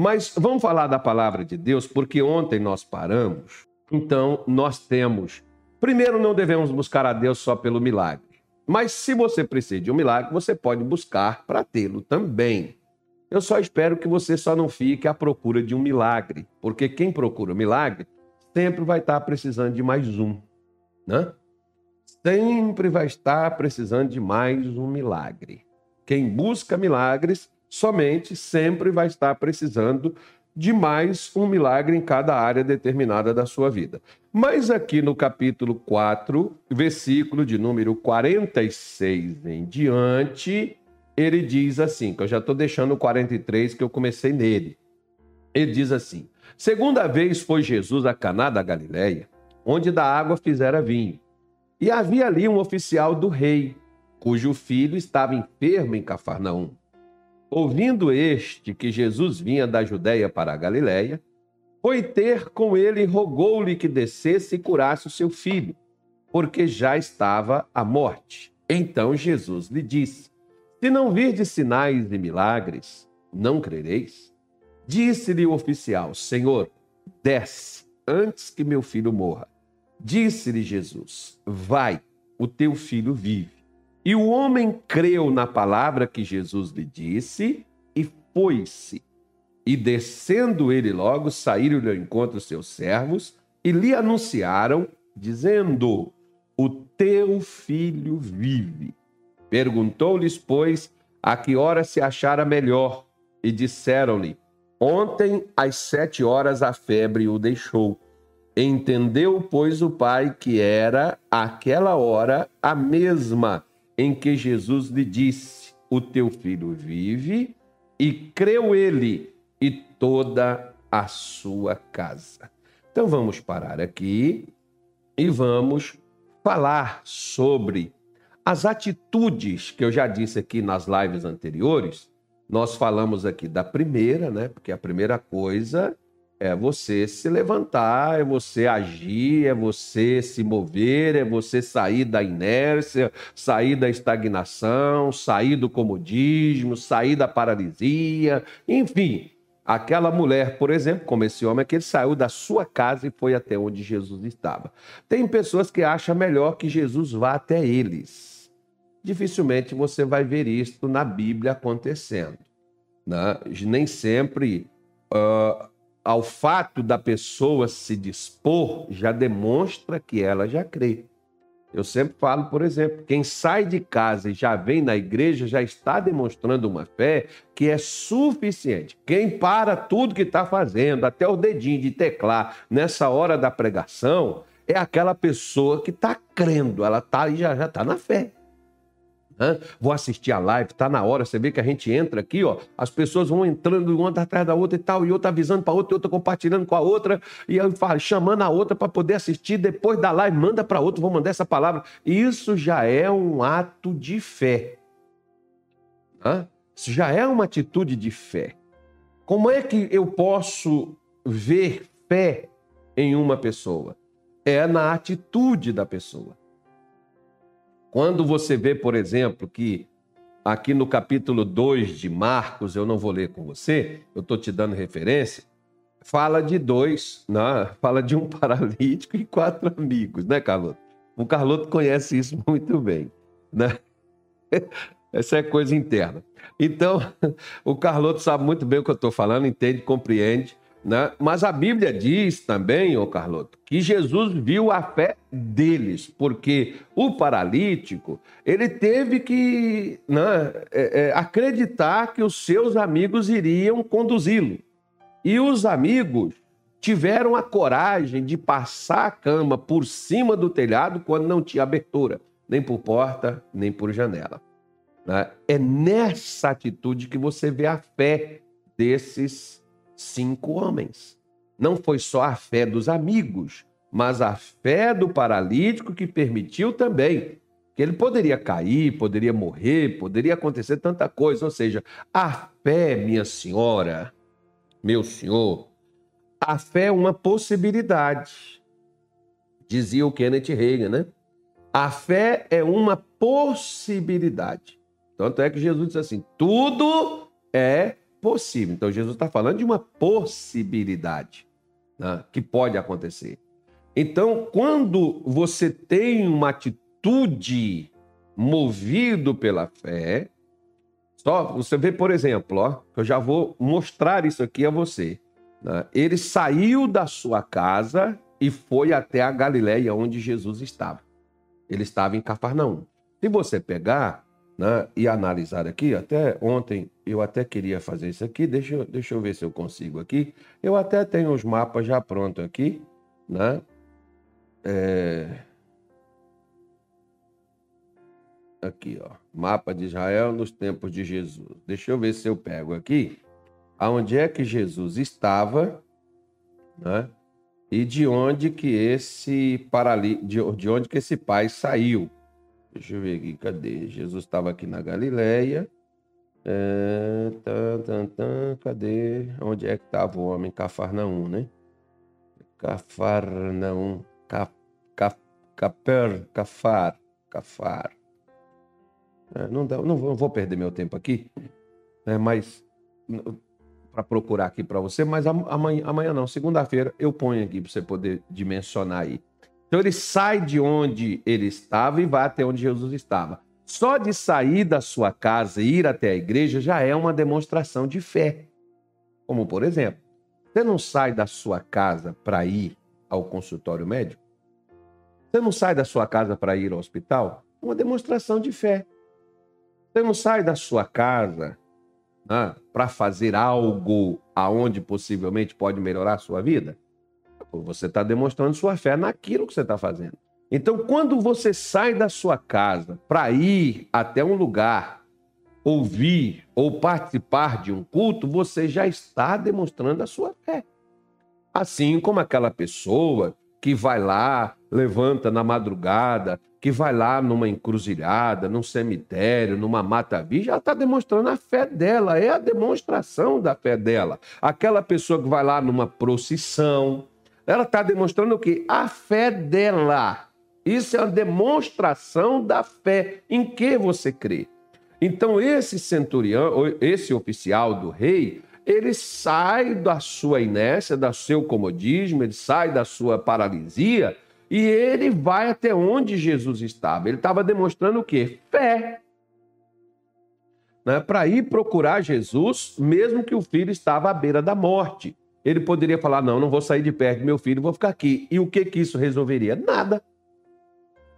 Mas vamos falar da palavra de Deus, porque ontem nós paramos. Então, nós temos. Primeiro, não devemos buscar a Deus só pelo milagre. Mas se você precisa de um milagre, você pode buscar para tê-lo também. Eu só espero que você só não fique à procura de um milagre, porque quem procura o milagre sempre vai estar precisando de mais um, né? Sempre vai estar precisando de mais um milagre. Quem busca milagres somente sempre vai estar precisando de mais um milagre em cada área determinada da sua vida. Mas aqui no capítulo 4, versículo de número 46 em diante, ele diz assim, que eu já estou deixando o 43 que eu comecei nele. Ele diz assim: Segunda vez foi Jesus a Caná da Galileia, onde da água fizera vinho. E havia ali um oficial do rei, cujo filho estava enfermo em Cafarnaum. Ouvindo este que Jesus vinha da Judéia para a Galiléia, foi ter com ele e rogou-lhe que descesse e curasse o seu filho, porque já estava à morte. Então Jesus lhe disse: Se não virdes sinais e milagres, não crereis? Disse-lhe o oficial: Senhor, desce antes que meu filho morra. Disse-lhe Jesus: Vai, o teu filho vive. E o homem creu na palavra que Jesus lhe disse e foi-se. E descendo ele logo, saíram-lhe ao encontro seus servos e lhe anunciaram, dizendo: O teu filho vive. Perguntou-lhes, pois, a que hora se achara melhor, e disseram-lhe: Ontem, às sete horas, a febre o deixou. Entendeu, pois, o pai que era aquela hora a mesma em que Jesus lhe disse: O teu filho vive, e creu ele e toda a sua casa. Então vamos parar aqui e vamos falar sobre as atitudes que eu já disse aqui nas lives anteriores. Nós falamos aqui da primeira, né? Porque a primeira coisa é você se levantar, é você agir, é você se mover, é você sair da inércia, sair da estagnação, sair do comodismo, sair da paralisia, enfim. Aquela mulher, por exemplo, como esse homem que ele saiu da sua casa e foi até onde Jesus estava. Tem pessoas que acham melhor que Jesus vá até eles. Dificilmente você vai ver isso na Bíblia acontecendo. Né? Nem sempre uh, ao fato da pessoa se dispor, já demonstra que ela já crê. Eu sempre falo, por exemplo, quem sai de casa e já vem na igreja já está demonstrando uma fé que é suficiente. Quem para tudo que está fazendo, até o dedinho de teclar nessa hora da pregação, é aquela pessoa que está crendo, ela e já está na fé. Vou assistir a live, tá na hora. Você vê que a gente entra aqui, ó, as pessoas vão entrando uma atrás da outra e tal, e outra avisando para outra, e outra compartilhando com a outra, e eu falo, chamando a outra para poder assistir. Depois da live, manda para outra, vou mandar essa palavra. Isso já é um ato de fé. Isso já é uma atitude de fé. Como é que eu posso ver fé em uma pessoa? É na atitude da pessoa. Quando você vê, por exemplo, que aqui no capítulo 2 de Marcos, eu não vou ler com você, eu estou te dando referência, fala de dois, né? fala de um paralítico e quatro amigos, né, Carloto? O Carloto conhece isso muito bem, né? Essa é coisa interna. Então, o Carloto sabe muito bem o que eu estou falando, entende, compreende. Né? Mas a Bíblia diz também, ô Carloto, que Jesus viu a fé deles, porque o paralítico ele teve que né, é, é, acreditar que os seus amigos iriam conduzi-lo. E os amigos tiveram a coragem de passar a cama por cima do telhado quando não tinha abertura, nem por porta, nem por janela. Né? É nessa atitude que você vê a fé desses cinco homens. Não foi só a fé dos amigos, mas a fé do paralítico que permitiu também que ele poderia cair, poderia morrer, poderia acontecer tanta coisa. Ou seja, a fé, minha senhora, meu senhor, a fé é uma possibilidade. Dizia o Kenneth Reagan, né? A fé é uma possibilidade. Tanto é que Jesus disse assim: tudo é possível. Então, Jesus está falando de uma possibilidade né, que pode acontecer. Então, quando você tem uma atitude movido pela fé, só você vê, por exemplo, ó, eu já vou mostrar isso aqui a você. Né? Ele saiu da sua casa e foi até a Galiléia onde Jesus estava. Ele estava em Cafarnaum. Se você pegar né, e analisar aqui, até ontem eu até queria fazer isso aqui, deixa, deixa eu ver se eu consigo aqui. Eu até tenho os mapas já prontos aqui, né? É... Aqui, ó, mapa de Israel nos tempos de Jesus. Deixa eu ver se eu pego aqui aonde é que Jesus estava, né? E de onde que esse parali... de onde que esse pai saiu. Deixa eu ver aqui, cadê? Jesus estava aqui na Galileia. É, tan, tan, tan, cadê? Onde é que estava o homem? Cafarnaum, né? Cafarnaum. Cap, cap, caper, cafar. Cafar. É, não, dá, não, vou, não vou perder meu tempo aqui, né, mas para procurar aqui para você, mas amanhã, amanhã não, segunda-feira eu ponho aqui para você poder dimensionar aí. Então ele sai de onde ele estava e vai até onde Jesus estava. Só de sair da sua casa e ir até a igreja já é uma demonstração de fé. Como, por exemplo, você não sai da sua casa para ir ao consultório médico? Você não sai da sua casa para ir ao hospital? Uma demonstração de fé. Você não sai da sua casa né, para fazer algo aonde possivelmente pode melhorar a sua vida? Você está demonstrando sua fé naquilo que você está fazendo. Então, quando você sai da sua casa para ir até um lugar, ouvir ou participar de um culto, você já está demonstrando a sua fé. Assim como aquela pessoa que vai lá, levanta na madrugada, que vai lá numa encruzilhada, num cemitério, numa mata virgem, ela está demonstrando a fé dela, é a demonstração da fé dela. Aquela pessoa que vai lá numa procissão, ela está demonstrando o quê? A fé dela. Isso é uma demonstração da fé em que você crê. Então, esse centurião, esse oficial do rei, ele sai da sua inércia, do seu comodismo, ele sai da sua paralisia e ele vai até onde Jesus estava. Ele estava demonstrando o quê? Fé. Né? Para ir procurar Jesus, mesmo que o filho estava à beira da morte. Ele poderia falar: Não, não vou sair de perto do meu filho, vou ficar aqui. E o que, que isso resolveria? Nada.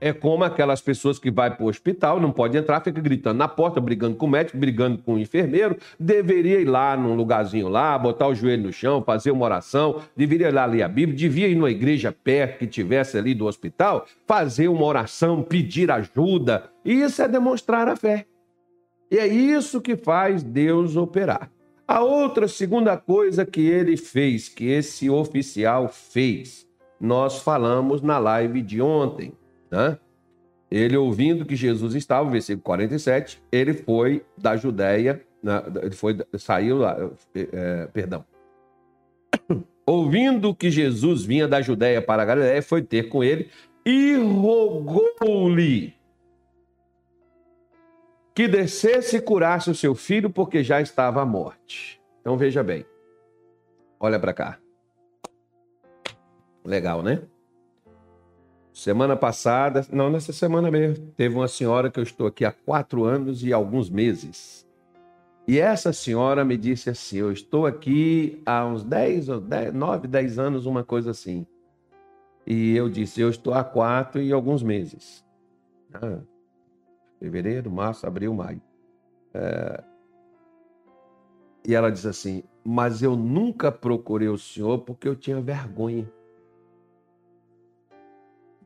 É como aquelas pessoas que vai para o hospital, não pode entrar, fica gritando na porta, brigando com o médico, brigando com o enfermeiro. Deveria ir lá num lugarzinho lá, botar o joelho no chão, fazer uma oração, deveria ir lá ler a Bíblia, devia ir numa igreja perto que tivesse ali do hospital, fazer uma oração, pedir ajuda. Isso é demonstrar a fé. E é isso que faz Deus operar. A outra segunda coisa que ele fez, que esse oficial fez, nós falamos na live de ontem. Né? Ele ouvindo que Jesus estava, versículo 47, ele foi da Judéia, né? ele foi, saiu lá, é, perdão. Ouvindo que Jesus vinha da Judéia para a Galiléia, foi ter com ele e rogou-lhe que descesse e curasse o seu filho, porque já estava à morte. Então veja bem. Olha para cá. Legal, né? Semana passada, não nessa semana mesmo, teve uma senhora que eu estou aqui há quatro anos e alguns meses. E essa senhora me disse assim: Eu estou aqui há uns 10 ou 10, 9, 10 anos, uma coisa assim. E eu disse: Eu estou há quatro e alguns meses. Ah, fevereiro, março, abril, maio. É... E ela diz assim: Mas eu nunca procurei o senhor porque eu tinha vergonha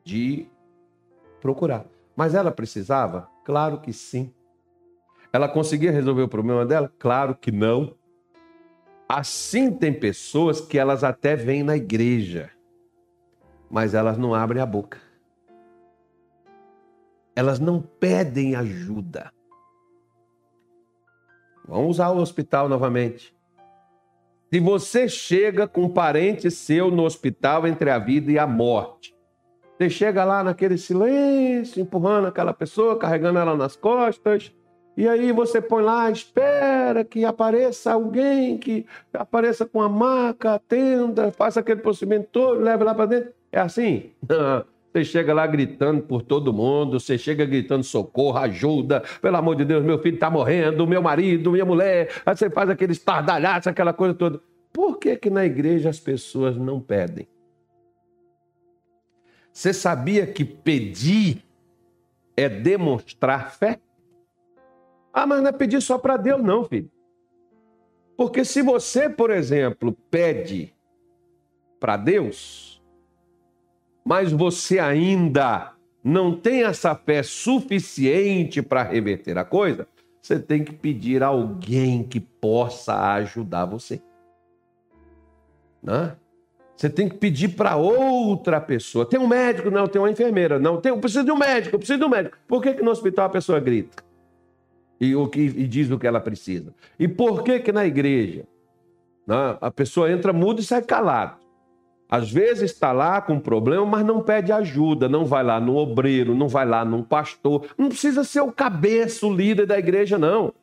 de procurar. Mas ela precisava? Claro que sim. Ela conseguia resolver o problema dela? Claro que não. Assim tem pessoas que elas até vêm na igreja, mas elas não abrem a boca. Elas não pedem ajuda. Vamos usar o hospital novamente. Se você chega com um parente seu no hospital entre a vida e a morte, você chega lá naquele silêncio, empurrando aquela pessoa, carregando ela nas costas, E aí você põe lá, espera que apareça alguém, que apareça com a maca, a tenda, faça aquele procedimento todo, leva lá para dentro. É assim? Você chega lá gritando por todo mundo, você chega gritando socorro, ajuda, pelo amor de Deus, meu filho está morrendo, meu marido, minha mulher. Aí você faz aquele estardalhaço, aquela coisa toda. Por que, que na igreja as pessoas não pedem? Você sabia que pedir é demonstrar fé? Ah, mas não é pedir só para Deus, não, filho. Porque se você, por exemplo, pede para Deus, mas você ainda não tem essa fé suficiente para reverter a coisa, você tem que pedir alguém que possa ajudar você. Né? Você tem que pedir para outra pessoa. Tem um médico? Não, tem uma enfermeira. Não, tem, eu preciso de um médico, eu preciso de um médico. Por que, que no hospital a pessoa grita? E, o que, e diz o que ela precisa. E por que que na igreja né, a pessoa entra muda e sai calado? Às vezes está lá com problema, mas não pede ajuda, não vai lá no obreiro, não vai lá num pastor. Não precisa ser o cabeça, o líder da igreja, não.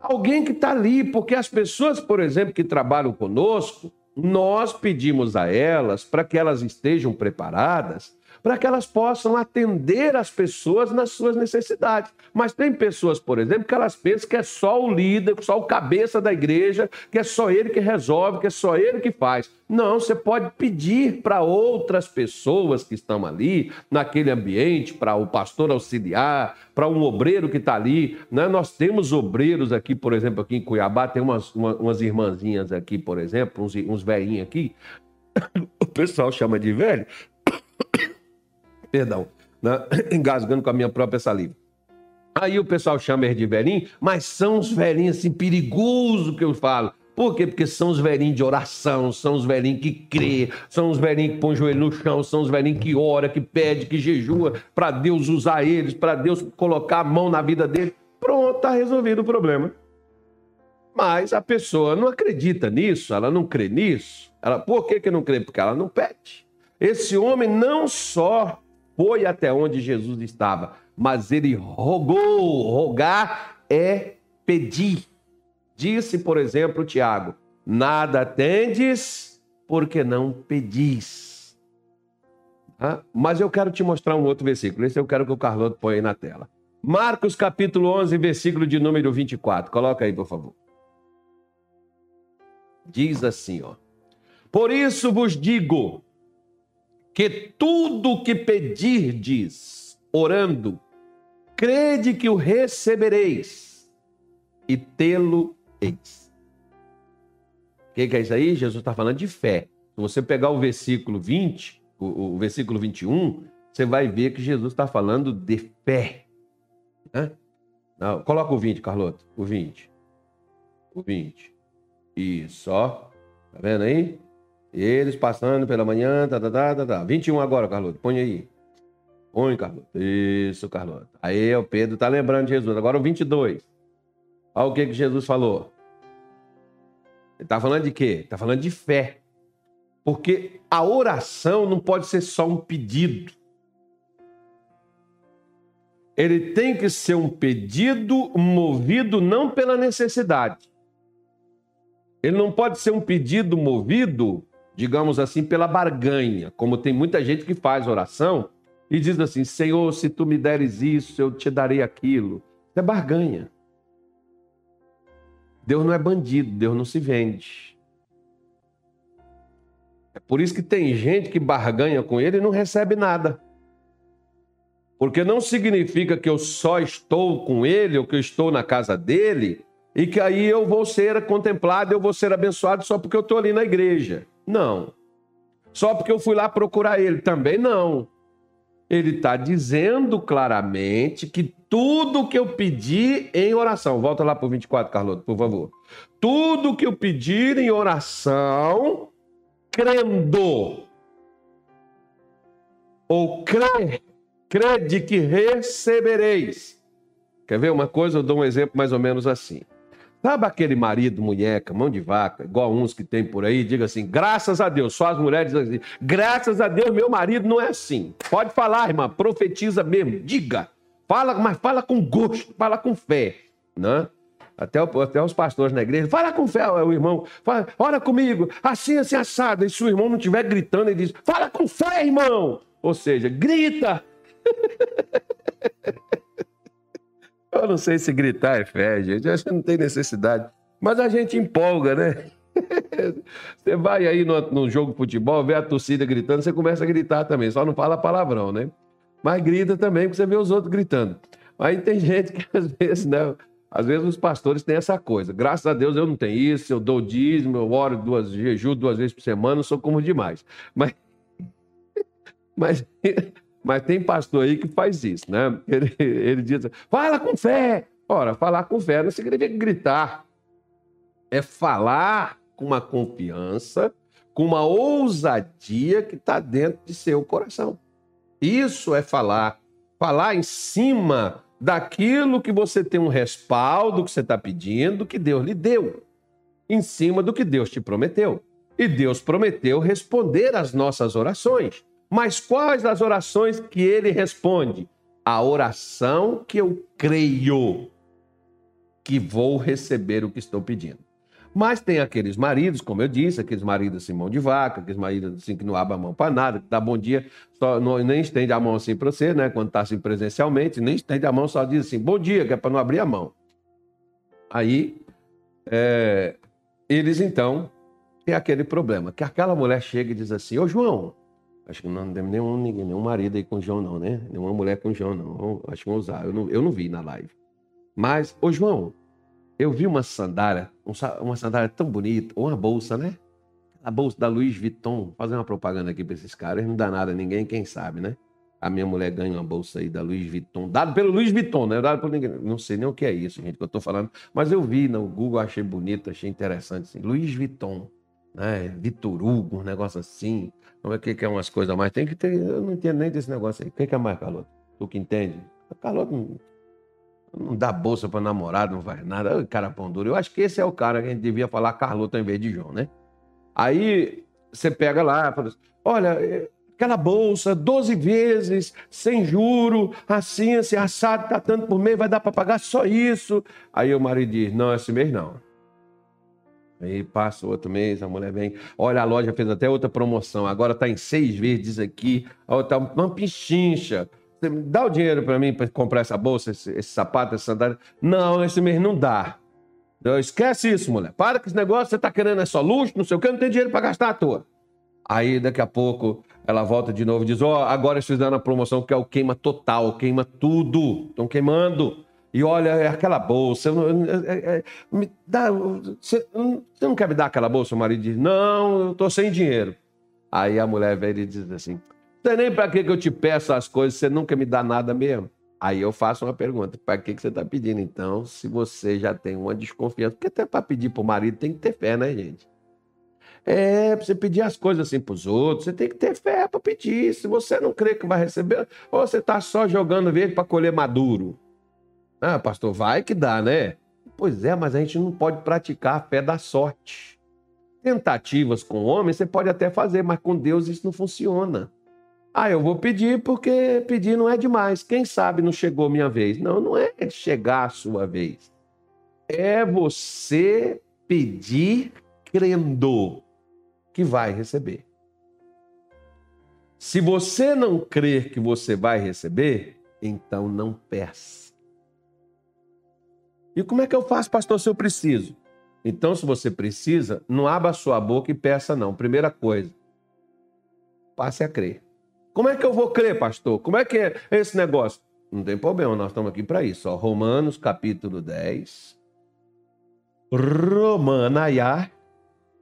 Alguém que está ali, porque as pessoas, por exemplo, que trabalham conosco, nós pedimos a elas para que elas estejam preparadas para que elas possam atender as pessoas nas suas necessidades. Mas tem pessoas, por exemplo, que elas pensam que é só o líder, só o cabeça da igreja, que é só ele que resolve, que é só ele que faz. Não, você pode pedir para outras pessoas que estão ali, naquele ambiente, para o pastor auxiliar, para um obreiro que está ali. Né? Nós temos obreiros aqui, por exemplo, aqui em Cuiabá, tem umas, uma, umas irmãzinhas aqui, por exemplo, uns, uns velhinhos aqui. O pessoal chama de velho, perdão, né? engasgando com a minha própria saliva. Aí o pessoal chama eles de velhinho, mas são os velhinhos assim perigosos que eu falo. Por quê? Porque são os velhinhos de oração, são os velhinhos que crê, são os velhinhos que põem o joelho no chão, são os velhinhos que ora, que pede, que jejua, para Deus usar eles, para Deus colocar a mão na vida deles. Pronto, está resolvido o problema. Mas a pessoa não acredita nisso, ela não crê nisso. Ela, por que, que não crê? Porque ela não pede. Esse homem não só foi até onde Jesus estava, mas ele rogou. Rogar é pedir. Disse, por exemplo, Tiago: Nada tendes, porque não pedis. Ah, mas eu quero te mostrar um outro versículo. Esse eu quero que o Carloto ponha aí na tela. Marcos capítulo 11, versículo de número 24. Coloca aí, por favor. Diz assim, ó. Por isso vos digo, que tudo o que pedirdes, orando, crede que o recebereis e tê-lo eis. O que, que, é isso aí? Jesus está falando de fé. Se você pegar o versículo 20, o, o versículo 21, você vai ver que Jesus está falando de fé. Né? Não, coloca o 20, Carloto. O 20. O 20. Isso, ó. Tá vendo aí? Eles passando pela manhã, tá, tá, tá, tá, tá. 21 agora, Carloto, põe aí. Põe, Carloto. Isso, Carloto. Aí o Pedro tá lembrando de Jesus. Agora o 22. Olha o que, que Jesus falou. Ele tá falando de quê? Tá falando de fé. Porque a oração não pode ser só um pedido. Ele tem que ser um pedido movido não pela necessidade. Ele não pode ser um pedido movido digamos assim, pela barganha, como tem muita gente que faz oração e diz assim: Senhor, se tu me deres isso, eu te darei aquilo. Isso é barganha. Deus não é bandido, Deus não se vende. É por isso que tem gente que barganha com ele e não recebe nada. Porque não significa que eu só estou com ele ou que eu estou na casa dele e que aí eu vou ser contemplado, eu vou ser abençoado só porque eu estou ali na igreja. Não. Só porque eu fui lá procurar ele também? Não. Ele está dizendo claramente que tudo que eu pedi em oração, volta lá para o 24, Carloto, por favor. Tudo que eu pedir em oração, crendo, ou crê, crede que recebereis. Quer ver uma coisa? Eu dou um exemplo mais ou menos assim. Sabe aquele marido, munheca, mão de vaca, igual uns que tem por aí, diga assim, graças a Deus, só as mulheres dizem assim, graças a Deus, meu marido não é assim. Pode falar, irmã, profetiza mesmo, diga. Fala, mas fala com gosto, fala com fé, né? Até, até os pastores na igreja, fala com fé, o irmão, fala, ora comigo, assim, assim, assado. E se o irmão não estiver gritando, ele diz, fala com fé, irmão. Ou seja, grita. Eu não sei se gritar é fé, gente. Eu acho que não tem necessidade. Mas a gente empolga, né? Você vai aí no, no jogo de futebol, vê a torcida gritando, você começa a gritar também. Só não fala palavrão, né? Mas grita também, porque você vê os outros gritando. Aí tem gente que às vezes, né? Às vezes os pastores têm essa coisa. Graças a Deus eu não tenho isso, eu dou dízimo, eu oro duas, jejum duas vezes por semana, não sou como demais. Mas, mas, mas tem pastor aí que faz isso, né? Ele, ele diz, fala com fé. Ora, falar com fé não significa gritar. É falar com uma confiança, com uma ousadia que está dentro de seu coração. Isso é falar. Falar em cima daquilo que você tem um respaldo que você está pedindo, que Deus lhe deu, em cima do que Deus te prometeu. E Deus prometeu responder às nossas orações. Mas quais as orações que ele responde? A oração que eu creio que vou receber o que estou pedindo. Mas tem aqueles maridos, como eu disse, aqueles maridos assim, mão de vaca, aqueles maridos assim que não abrem a mão para nada, que dá bom dia, só, não, nem estende a mão assim para você, né? Quando está assim presencialmente, nem estende a mão, só diz assim, bom dia, que é para não abrir a mão. Aí, é, eles então têm aquele problema, que aquela mulher chega e diz assim, ô João, acho que não tem nenhum, nenhum marido aí com João não, né? Nenhuma mulher com João não, acho que vão usar, eu não, eu não vi na live. Mas, ô João, eu vi uma sandália, uma sandália tão bonita, uma bolsa, né? A bolsa da Louis Vuitton, fazer uma propaganda aqui para esses caras, não dá nada a ninguém, quem sabe, né? A minha mulher ganha uma bolsa aí da Louis Vuitton, dado pelo Louis Vuitton, né? Dado por ninguém. Não sei nem o que é isso, gente, que eu tô falando, mas eu vi no Google, achei bonito, achei interessante, assim. Louis Vuitton, né? Vitor Hugo, um negócio assim. Como é que é umas coisas mais? Tem que ter, eu não entendo nem desse negócio aí. O que é mais, Carlota? Tu que entende? Carlota não dá bolsa para namorado, não faz nada. Cara pão duro. Eu acho que esse é o cara que a gente devia falar Carlota em vez de João, né? Aí você pega lá fala assim, olha, é, aquela bolsa, 12 vezes, sem juro, assim, assim, assado, tá tanto por mês, vai dar para pagar só isso. Aí o marido diz, não, esse mês não. Aí passa outro mês, a mulher vem, olha, a loja fez até outra promoção, agora tá em seis vezes, aqui, tá uma pichincha dá o dinheiro para mim para comprar essa bolsa, esse, esse sapato, essa sandália. Não, esse mês não dá. Então, esquece isso, mulher. Para com esse negócio, você tá querendo é só luxo, não sei o que, não tem dinheiro para gastar à toa. Aí, daqui a pouco, ela volta de novo e diz: Ó, oh, agora eles fizeram a promoção que é o queima total, queima tudo. Estão queimando. E olha, é aquela bolsa. É, me dá, você, você, não quer me dar aquela bolsa? O marido diz: Não, eu tô sem dinheiro. Aí a mulher vem e diz assim: sei nem para que, eu te peço as coisas, você nunca me dá nada mesmo. Aí eu faço uma pergunta: para que, que você está pedindo então, se você já tem uma desconfiança? Porque até para pedir para o marido tem que ter fé, né, gente? É, para você pedir as coisas assim para os outros, você tem que ter fé para pedir. Se você não crê que vai receber, ou você está só jogando verde para colher maduro. Ah, pastor, vai que dá, né? Pois é, mas a gente não pode praticar a fé da sorte. Tentativas com homem você pode até fazer, mas com Deus isso não funciona. Ah, eu vou pedir porque pedir não é demais. Quem sabe não chegou minha vez? Não, não é chegar a sua vez. É você pedir crendo que vai receber. Se você não crer que você vai receber, então não peça. E como é que eu faço, pastor, se eu preciso? Então, se você precisa, não abra a sua boca e peça, não. Primeira coisa, passe a crer. Como é que eu vou crer, pastor? Como é que é esse negócio? Não tem problema, nós estamos aqui para isso. Ó. Romanos capítulo 10. Romanaiá,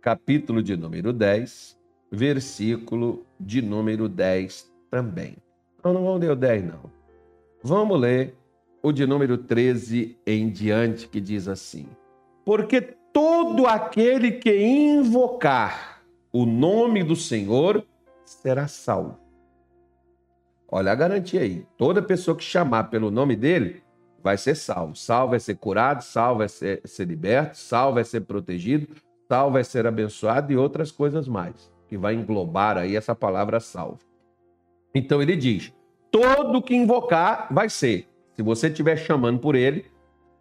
capítulo de número 10, versículo de número 10 também. Não, não vamos ler o 10, não. Vamos ler o de número 13 em diante, que diz assim: Porque todo aquele que invocar o nome do Senhor será salvo. Olha a garantia aí. Toda pessoa que chamar pelo nome dele vai ser salvo. Salvo é ser curado, salvo é ser, ser liberto, salvo é ser protegido, salvo é ser abençoado e outras coisas mais, que vai englobar aí essa palavra salvo. Então ele diz: todo que invocar vai ser. Se você estiver chamando por ele,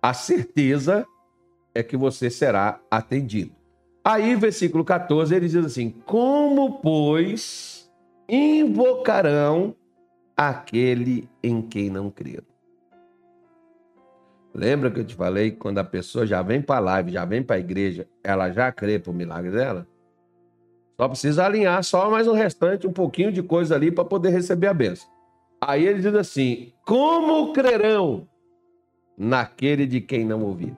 a certeza é que você será atendido. Aí, versículo 14, ele diz assim: Como, pois, invocarão aquele em quem não creram? Lembra que eu te falei que quando a pessoa já vem para a live, já vem para a igreja, ela já crê o milagre dela? Só precisa alinhar só mais um restante, um pouquinho de coisa ali para poder receber a benção. Aí ele diz assim: Como crerão naquele de quem não ouviram?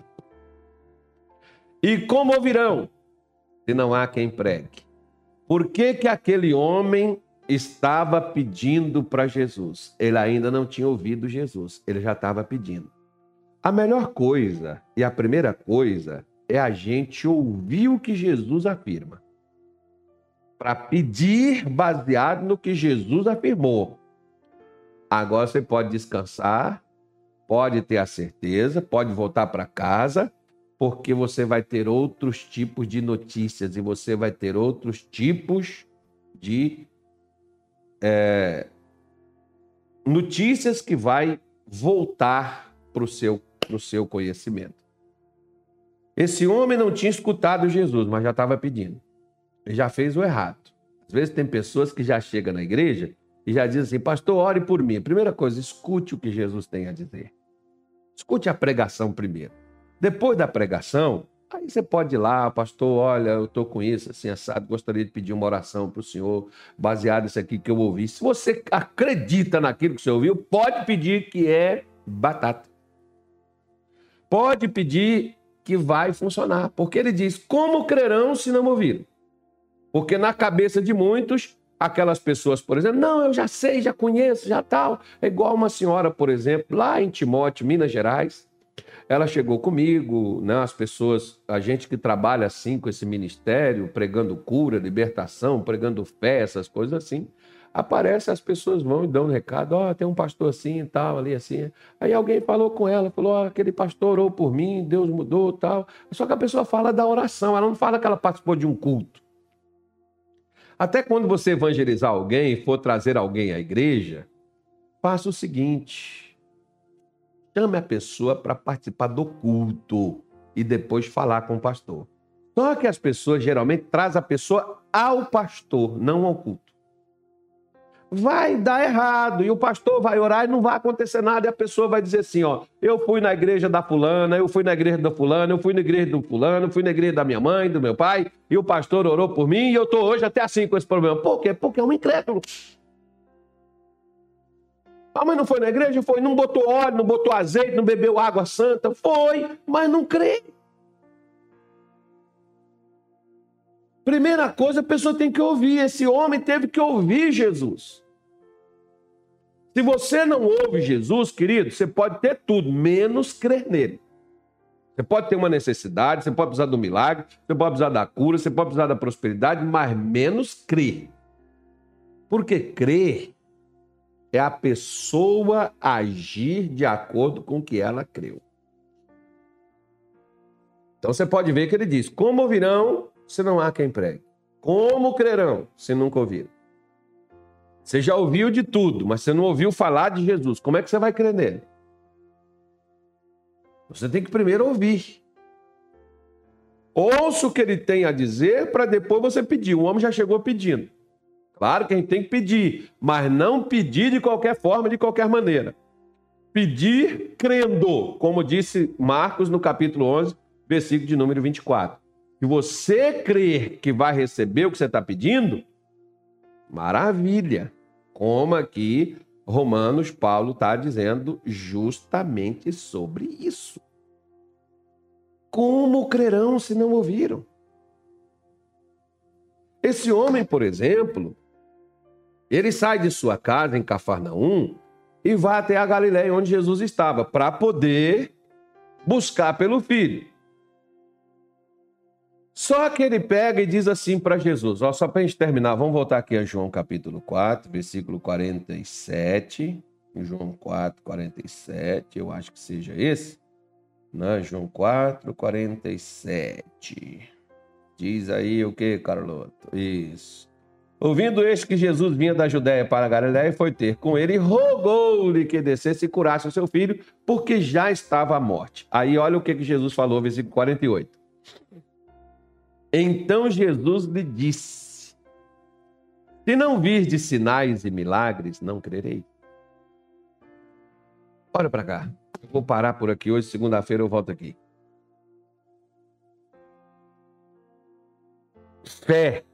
E como ouvirão se não há quem pregue? Por que, que aquele homem estava pedindo para Jesus? Ele ainda não tinha ouvido Jesus, ele já estava pedindo. A melhor coisa e a primeira coisa é a gente ouvir o que Jesus afirma para pedir baseado no que Jesus afirmou. Agora você pode descansar, pode ter a certeza, pode voltar para casa, porque você vai ter outros tipos de notícias e você vai ter outros tipos de é, notícias que vai voltar para o seu, seu conhecimento. Esse homem não tinha escutado Jesus, mas já estava pedindo já fez o errado. Às vezes tem pessoas que já chegam na igreja e já dizem assim, pastor, ore por mim. Primeira coisa, escute o que Jesus tem a dizer. Escute a pregação primeiro. Depois da pregação, aí você pode ir lá, pastor, olha, eu estou com isso, assim, assado, gostaria de pedir uma oração para o senhor, baseado nisso aqui que eu ouvi. Se você acredita naquilo que você ouviu, pode pedir que é batata. Pode pedir que vai funcionar, porque ele diz, como crerão se não ouviram? Porque na cabeça de muitos, aquelas pessoas, por exemplo, não, eu já sei, já conheço, já tal. É igual uma senhora, por exemplo, lá em Timóteo, Minas Gerais. Ela chegou comigo, né, as pessoas, a gente que trabalha assim com esse ministério, pregando cura, libertação, pregando fé, essas coisas assim. Aparece, as pessoas vão e dão um recado, ó, oh, tem um pastor assim e tal, ali assim. Aí alguém falou com ela, falou, oh, aquele pastor orou por mim, Deus mudou tal. Só que a pessoa fala da oração, ela não fala que ela participou de um culto. Até quando você evangelizar alguém, for trazer alguém à igreja, faça o seguinte: chame a pessoa para participar do culto e depois falar com o pastor. Só que as pessoas geralmente trazem a pessoa ao pastor, não ao culto vai dar errado. E o pastor vai orar e não vai acontecer nada. E a pessoa vai dizer assim: ó, eu fui na igreja da fulana, eu fui na igreja da fulana, eu fui na igreja do fulano, fui na igreja da minha mãe, do meu pai, e o pastor orou por mim, e eu estou hoje até assim com esse problema. Por quê? Porque é um incrédulo. Ah, mas não foi na igreja? Foi. Não botou óleo, não botou azeite, não bebeu água santa? Foi, mas não crê. Primeira coisa, a pessoa tem que ouvir. Esse homem teve que ouvir Jesus. Se você não ouve Jesus, querido, você pode ter tudo, menos crer nele. Você pode ter uma necessidade, você pode precisar do milagre, você pode precisar da cura, você pode precisar da prosperidade, mas menos crer. Porque crer é a pessoa agir de acordo com o que ela creu. Então você pode ver que ele diz: Como ouvirão se não há quem pregue? Como crerão se nunca ouviram? Você já ouviu de tudo, mas você não ouviu falar de Jesus. Como é que você vai crer nele? Você tem que primeiro ouvir. Ouça o que ele tem a dizer para depois você pedir. O homem já chegou pedindo. Claro que a gente tem que pedir, mas não pedir de qualquer forma, de qualquer maneira. Pedir crendo, como disse Marcos no capítulo 11, versículo de número 24. Se você crer que vai receber o que você está pedindo, Maravilha! Como aqui Romanos, Paulo está dizendo justamente sobre isso. Como crerão se não ouviram? Esse homem, por exemplo, ele sai de sua casa em Cafarnaum e vai até a Galiléia onde Jesus estava, para poder buscar pelo filho. Só que ele pega e diz assim para Jesus, ó, só para a gente terminar, vamos voltar aqui a João capítulo 4, versículo 47. João 4, 47, eu acho que seja esse. Né? João 4, 47. Diz aí o que, Carloto? Isso. Ouvindo este que Jesus vinha da Judéia para a Galiléia, foi ter com ele e rogou-lhe que descesse e curasse o seu filho, porque já estava à morte. Aí olha o que, que Jesus falou, versículo 48. Então Jesus lhe disse: Se não de sinais e milagres, não crerei. Olha para cá. Eu vou parar por aqui hoje, segunda-feira eu volto aqui. Fé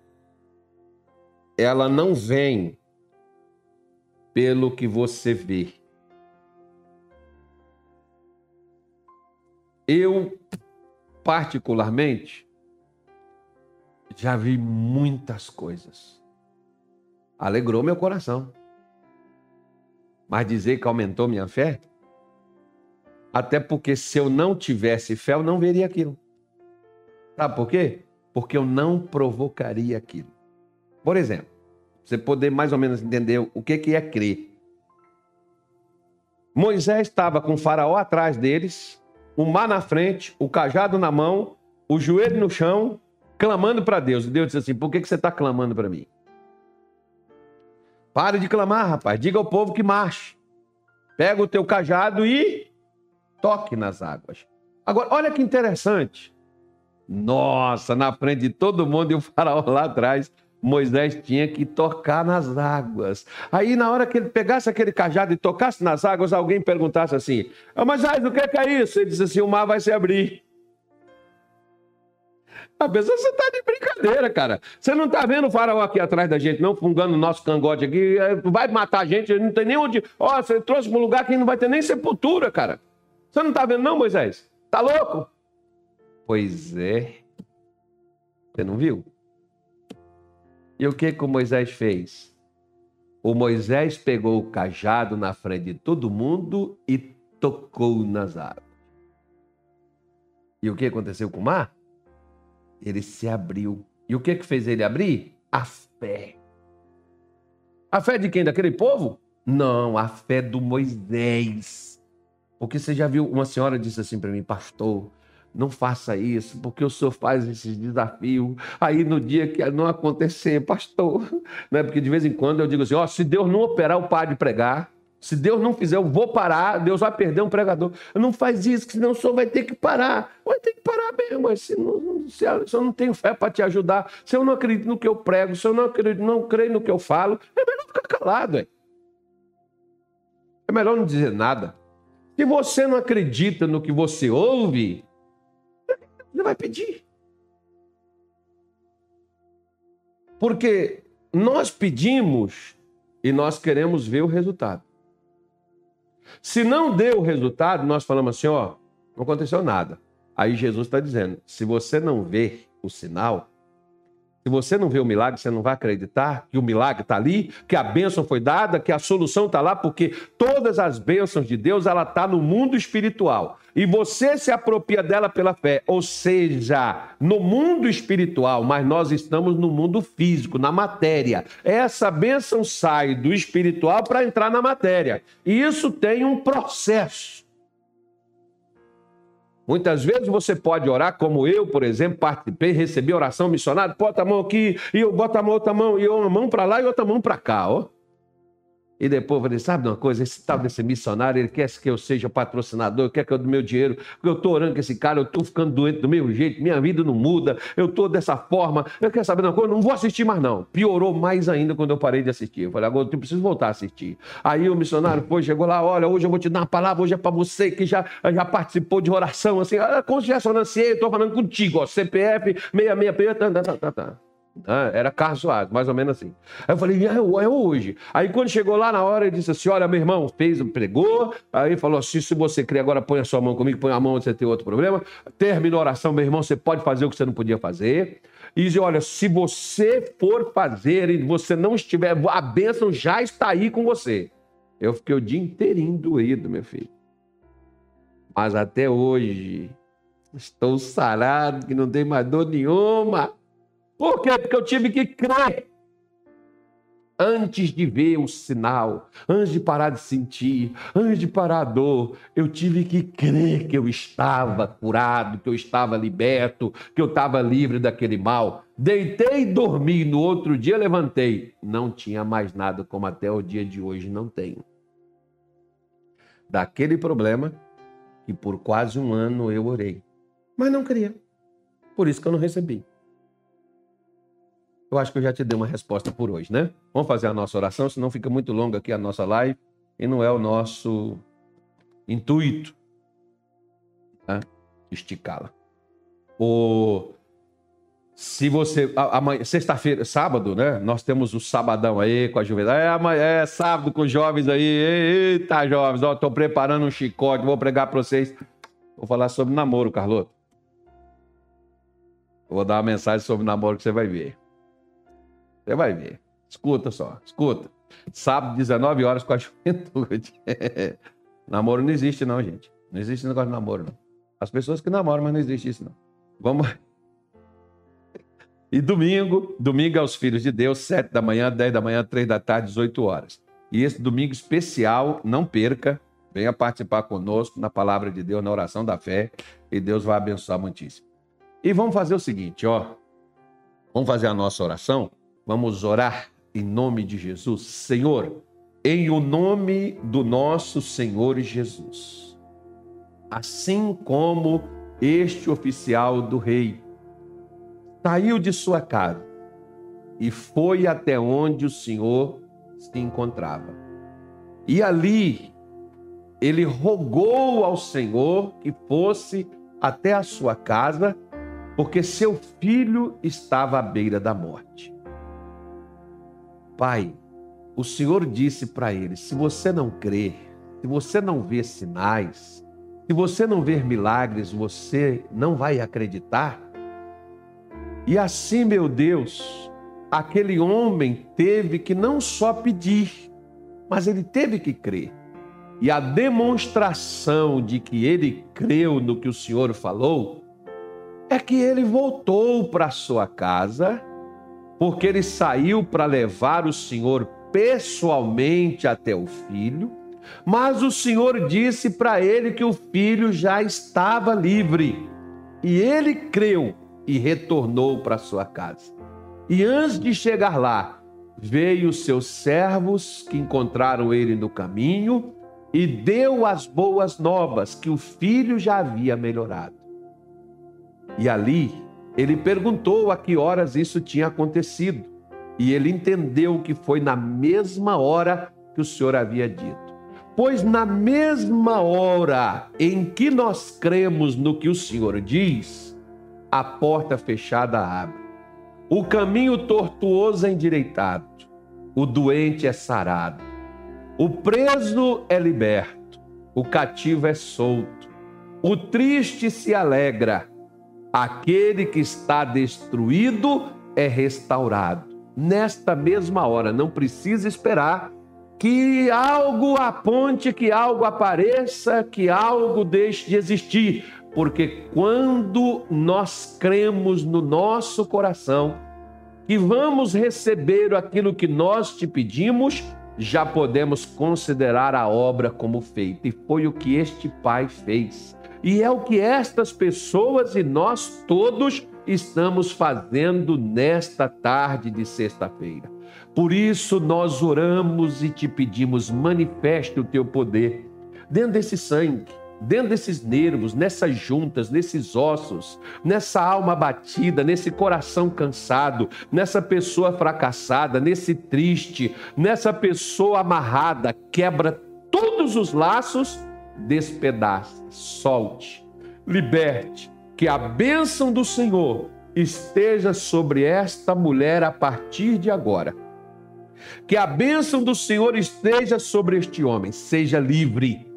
ela não vem pelo que você vê. Eu, particularmente, já vi muitas coisas. Alegrou meu coração. Mas dizer que aumentou minha fé? Até porque se eu não tivesse fé, eu não veria aquilo. Sabe por quê? Porque eu não provocaria aquilo. Por exemplo, você poder mais ou menos entender o que, é crer. Moisés estava com o faraó atrás deles, o mar na frente, o cajado na mão, o joelho no chão, clamando para Deus. E Deus disse assim: Por que, que você está clamando para mim? Pare de clamar, rapaz. Diga ao povo que marche. Pega o teu cajado e toque nas águas. Agora, olha que interessante. Nossa, na frente de todo mundo e o faraó lá atrás. Moisés tinha que tocar nas águas. Aí, na hora que ele pegasse aquele cajado e tocasse nas águas, alguém perguntasse assim: ah, Moisés, o que é isso? Ele disse assim: o mar vai se abrir. A pessoa, você está de brincadeira, cara. Você não está vendo o faraó aqui atrás da gente, não, fungando o nosso cangote aqui. É, vai matar a gente, não tem nem onde. Ó, oh, você trouxe para um lugar que não vai ter nem sepultura, cara. Você não está vendo, não, Moisés? Tá louco? Pois é. Você não viu? E o que, que o Moisés fez? O Moisés pegou o cajado na frente de todo mundo e tocou nas águas. E o que aconteceu com o mar? Ele se abriu. E o que, que fez ele abrir? A fé. A fé de quem? Daquele povo? Não, a fé do Moisés. Porque você já viu, uma senhora disse assim para mim, pastor, não faça isso, porque o senhor faz esses desafios. Aí no dia que não acontecer, pastor, né? porque de vez em quando eu digo assim: ó, se Deus não operar, paro de pregar. Se Deus não fizer, eu vou parar, Deus vai perder um pregador. Não faz isso, senão o senhor vai ter que parar. Vai ter que parar mesmo, mas se, não, se, eu não tenho fé para te ajudar, se eu não acredito no que eu prego, se eu não acredito, não creio no que eu falo, é melhor ficar calado. É, é melhor não dizer nada. Se você não acredita no que você ouve, você vai pedir. Porque nós pedimos e nós queremos ver o resultado. Se não deu o resultado, nós falamos assim: ó, não aconteceu nada. Aí Jesus está dizendo: se você não vê o sinal, se você não vê o milagre, você não vai acreditar que o milagre está ali, que a bênção foi dada, que a solução está lá, porque todas as bênçãos de Deus ela está no mundo espiritual. E você se apropria dela pela fé, ou seja, no mundo espiritual, mas nós estamos no mundo físico, na matéria. Essa bênção sai do espiritual para entrar na matéria. E isso tem um processo. Muitas vezes você pode orar, como eu, por exemplo, participei, recebi oração missionária, bota a mão aqui, e eu boto a mão, outra mão, e uma mão para lá e outra mão para cá, ó. E depois eu falei, sabe uma coisa? Esse tal desse missionário, ele quer que eu seja patrocinador, quer que eu dê meu dinheiro, porque eu estou orando com esse cara, eu estou ficando doente do mesmo jeito, minha vida não muda, eu estou dessa forma. Eu quero saber uma coisa, não vou assistir mais não. Piorou mais ainda quando eu parei de assistir. Eu falei, agora eu preciso voltar a assistir. Aí o missionário foi, chegou lá, olha, hoje eu vou te dar uma palavra, hoje é para você que já, já participou de oração, assim, ah, se ressonância, estou falando contigo, ó, CPF 66, tá, tá, tá, tá. Era Carlos Soares, mais ou menos assim. Aí eu falei, é, é hoje. Aí quando chegou lá na hora, ele disse assim: Olha, meu irmão, fez, pregou. Aí falou assim: se você crê, agora põe a sua mão comigo, põe a mão onde você tem outro problema. Terminou a oração, meu irmão, você pode fazer o que você não podia fazer. E diz: Olha, se você for fazer e você não estiver, a bênção já está aí com você. Eu fiquei o dia inteirinho doído, meu filho. Mas até hoje, estou sarado, que não tem mais dor nenhuma. Por quê? Porque eu tive que crer. Antes de ver o sinal, antes de parar de sentir, antes de parar a dor, eu tive que crer que eu estava curado, que eu estava liberto, que eu estava livre daquele mal. Deitei e dormi, no outro dia levantei. Não tinha mais nada, como até o dia de hoje não tenho. Daquele problema que por quase um ano eu orei, mas não queria. Por isso que eu não recebi. Eu acho que eu já te dei uma resposta por hoje, né? Vamos fazer a nossa oração, senão fica muito longa aqui a nossa live e não é o nosso intuito tá? esticá-la. O... Se você. Amanhã, sexta-feira, sábado, né? Nós temos o sabadão aí com a juventude. É, amanhã, é sábado com os jovens aí. Eita, jovens, ó, tô preparando um chicote, vou pregar para vocês. Vou falar sobre namoro, Carloto. Vou dar uma mensagem sobre namoro que você vai ver. Você vai ver. Escuta só, escuta. Sábado, 19 horas com a juventude. namoro não existe, não, gente. Não existe negócio de namoro, não. As pessoas que namoram, mas não existe isso, não. Vamos. E domingo, domingo aos filhos de Deus, 7 da manhã, 10 da manhã, 3 da tarde, 18 horas. E esse domingo especial, não perca, venha participar conosco na palavra de Deus, na oração da fé, e Deus vai abençoar muitíssimo. E vamos fazer o seguinte, ó. Vamos fazer a nossa oração Vamos orar em nome de Jesus. Senhor, em o nome do nosso Senhor Jesus, assim como este oficial do rei saiu de sua casa e foi até onde o Senhor se encontrava. E ali ele rogou ao Senhor que fosse até a sua casa, porque seu filho estava à beira da morte. Pai, o Senhor disse para ele: se você não crer, se você não ver sinais, se você não ver milagres, você não vai acreditar. E assim, meu Deus, aquele homem teve que não só pedir, mas ele teve que crer. E a demonstração de que ele creu no que o Senhor falou é que ele voltou para sua casa porque ele saiu para levar o Senhor pessoalmente até o filho, mas o Senhor disse para ele que o filho já estava livre. E ele creu e retornou para sua casa. E antes de chegar lá, veio os seus servos que encontraram ele no caminho e deu as boas novas que o filho já havia melhorado. E ali ele perguntou a que horas isso tinha acontecido. E ele entendeu que foi na mesma hora que o Senhor havia dito. Pois na mesma hora em que nós cremos no que o Senhor diz, a porta fechada abre, o caminho tortuoso é endireitado, o doente é sarado, o preso é liberto, o cativo é solto, o triste se alegra aquele que está destruído é restaurado. Nesta mesma hora, não precisa esperar que algo aponte, que algo apareça, que algo deixe de existir, porque quando nós cremos no nosso coração que vamos receber aquilo que nós te pedimos, já podemos considerar a obra como feita. E foi o que este pai fez. E é o que estas pessoas e nós todos estamos fazendo nesta tarde de sexta-feira. Por isso nós oramos e te pedimos, manifeste o teu poder dentro desse sangue, dentro desses nervos, nessas juntas, nesses ossos, nessa alma batida, nesse coração cansado, nessa pessoa fracassada, nesse triste, nessa pessoa amarrada, quebra todos os laços despedace, solte, liberte, que a bênção do Senhor esteja sobre esta mulher a partir de agora. Que a bênção do Senhor esteja sobre este homem, seja livre,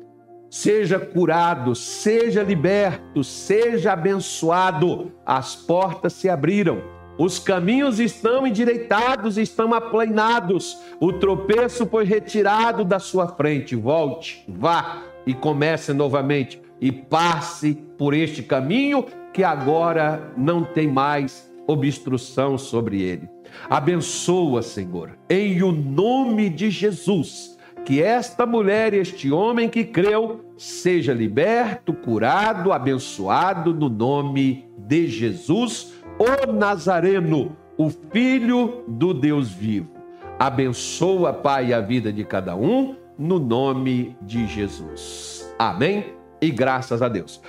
seja curado, seja liberto, seja abençoado. As portas se abriram, os caminhos estão endireitados, estão aplainados, o tropeço foi retirado da sua frente. Volte, vá, e comece novamente e passe por este caminho que agora não tem mais obstrução sobre ele. Abençoa, Senhor, em o nome de Jesus, que esta mulher este homem que creu seja liberto, curado, abençoado no nome de Jesus, o Nazareno, o Filho do Deus vivo. Abençoa, Pai, a vida de cada um, no nome de Jesus. Amém? E graças a Deus.